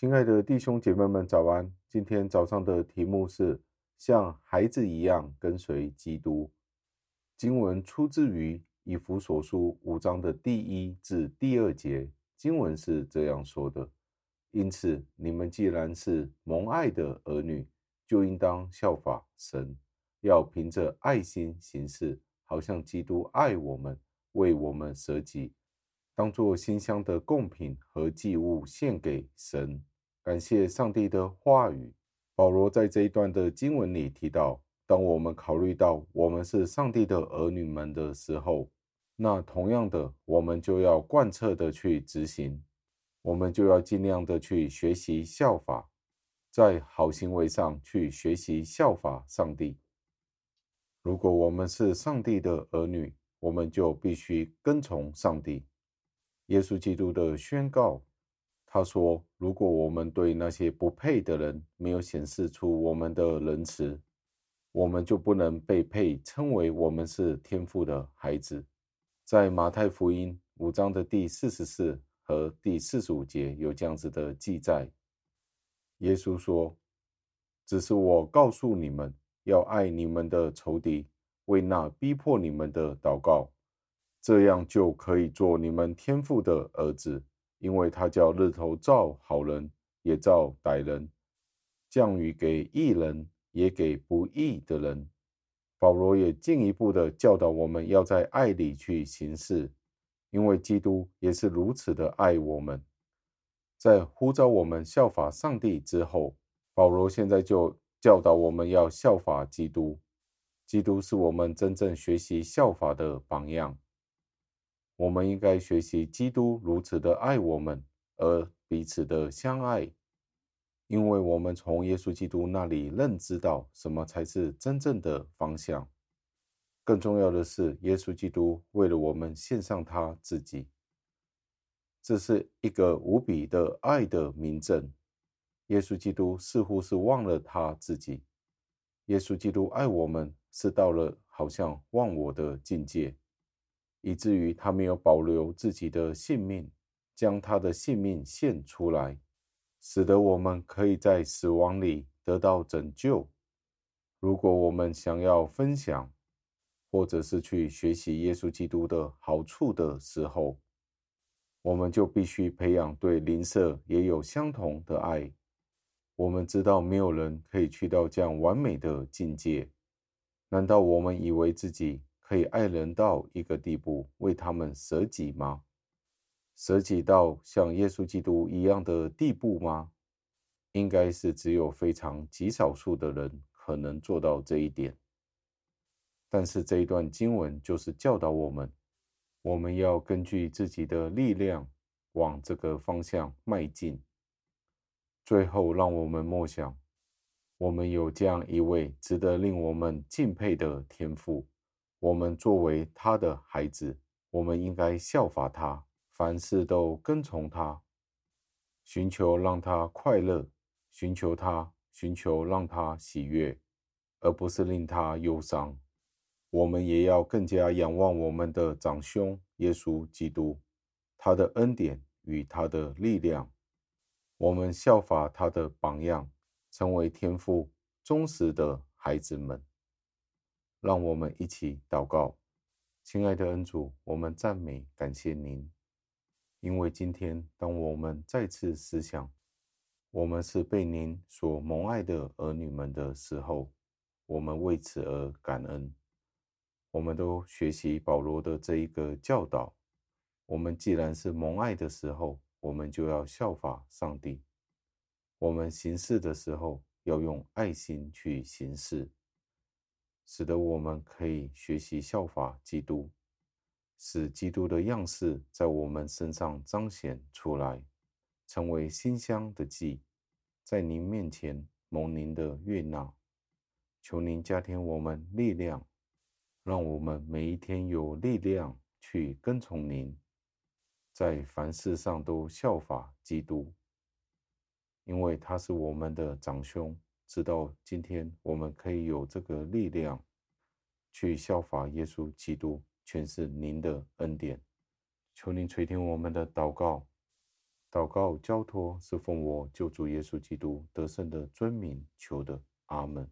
亲爱的弟兄姐妹们，早安！今天早上的题目是像孩子一样跟随基督。经文出自于以弗所书五章的第一至第二节，经文是这样说的：因此，你们既然是蒙爱的儿女，就应当效法神，要凭着爱心行事，好像基督爱我们，为我们舍己。当作馨香的供品和祭物献给神，感谢上帝的话语。保罗在这一段的经文里提到，当我们考虑到我们是上帝的儿女们的时候，那同样的，我们就要贯彻的去执行，我们就要尽量的去学习效法，在好行为上去学习效法上帝。如果我们是上帝的儿女，我们就必须跟从上帝。耶稣基督的宣告，他说：“如果我们对那些不配的人没有显示出我们的仁慈，我们就不能被配称为我们是天父的孩子。”在马太福音五章的第四十四和第四十五节有这样子的记载。耶稣说：“只是我告诉你们，要爱你们的仇敌，为那逼迫你们的祷告。”这样就可以做你们天父的儿子，因为他叫日头照好人，也照歹人；降雨给义人，也给不义的人。保罗也进一步的教导我们要在爱里去行事，因为基督也是如此的爱我们。在呼召我们效法上帝之后，保罗现在就教导我们要效法基督。基督是我们真正学习效法的榜样。我们应该学习基督如此的爱我们，而彼此的相爱，因为我们从耶稣基督那里认知到什么才是真正的方向。更重要的是，耶稣基督为了我们献上他自己，这是一个无比的爱的明证。耶稣基督似乎是忘了他自己，耶稣基督爱我们是到了好像忘我的境界。以至于他没有保留自己的性命，将他的性命献出来，使得我们可以在死亡里得到拯救。如果我们想要分享，或者是去学习耶稣基督的好处的时候，我们就必须培养对邻舍也有相同的爱。我们知道没有人可以去到这样完美的境界，难道我们以为自己可以爱人到一个地步，为他们舍己吗？舍己到像耶稣基督一样的地步吗？应该是只有非常极少数的人可能做到这一点。但是这一段经文就是教导我们，我们要根据自己的力量往这个方向迈进。最后，让我们默想，我们有这样一位值得令我们敬佩的天赋。我们作为他的孩子，我们应该效法他，凡事都跟从他，寻求让他快乐，寻求他，寻求让他喜悦，而不是令他忧伤。我们也要更加仰望我们的长兄耶稣基督，他的恩典与他的力量。我们效法他的榜样，成为天父忠实的孩子们。让我们一起祷告，亲爱的恩主，我们赞美感谢您，因为今天当我们再次思想，我们是被您所蒙爱的儿女们的时候，我们为此而感恩。我们都学习保罗的这一个教导，我们既然是蒙爱的时候，我们就要效法上帝。我们行事的时候，要用爱心去行事。使得我们可以学习效法基督，使基督的样式在我们身上彰显出来，成为馨香的祭，在您面前蒙您的悦纳。求您加添我们力量，让我们每一天有力量去跟从您，在凡事上都效法基督，因为他是我们的长兄。直到今天，我们可以有这个力量去效法耶稣基督，全是您的恩典。求您垂听我们的祷告，祷告交托是奉我救主耶稣基督得胜的尊名求的，阿门。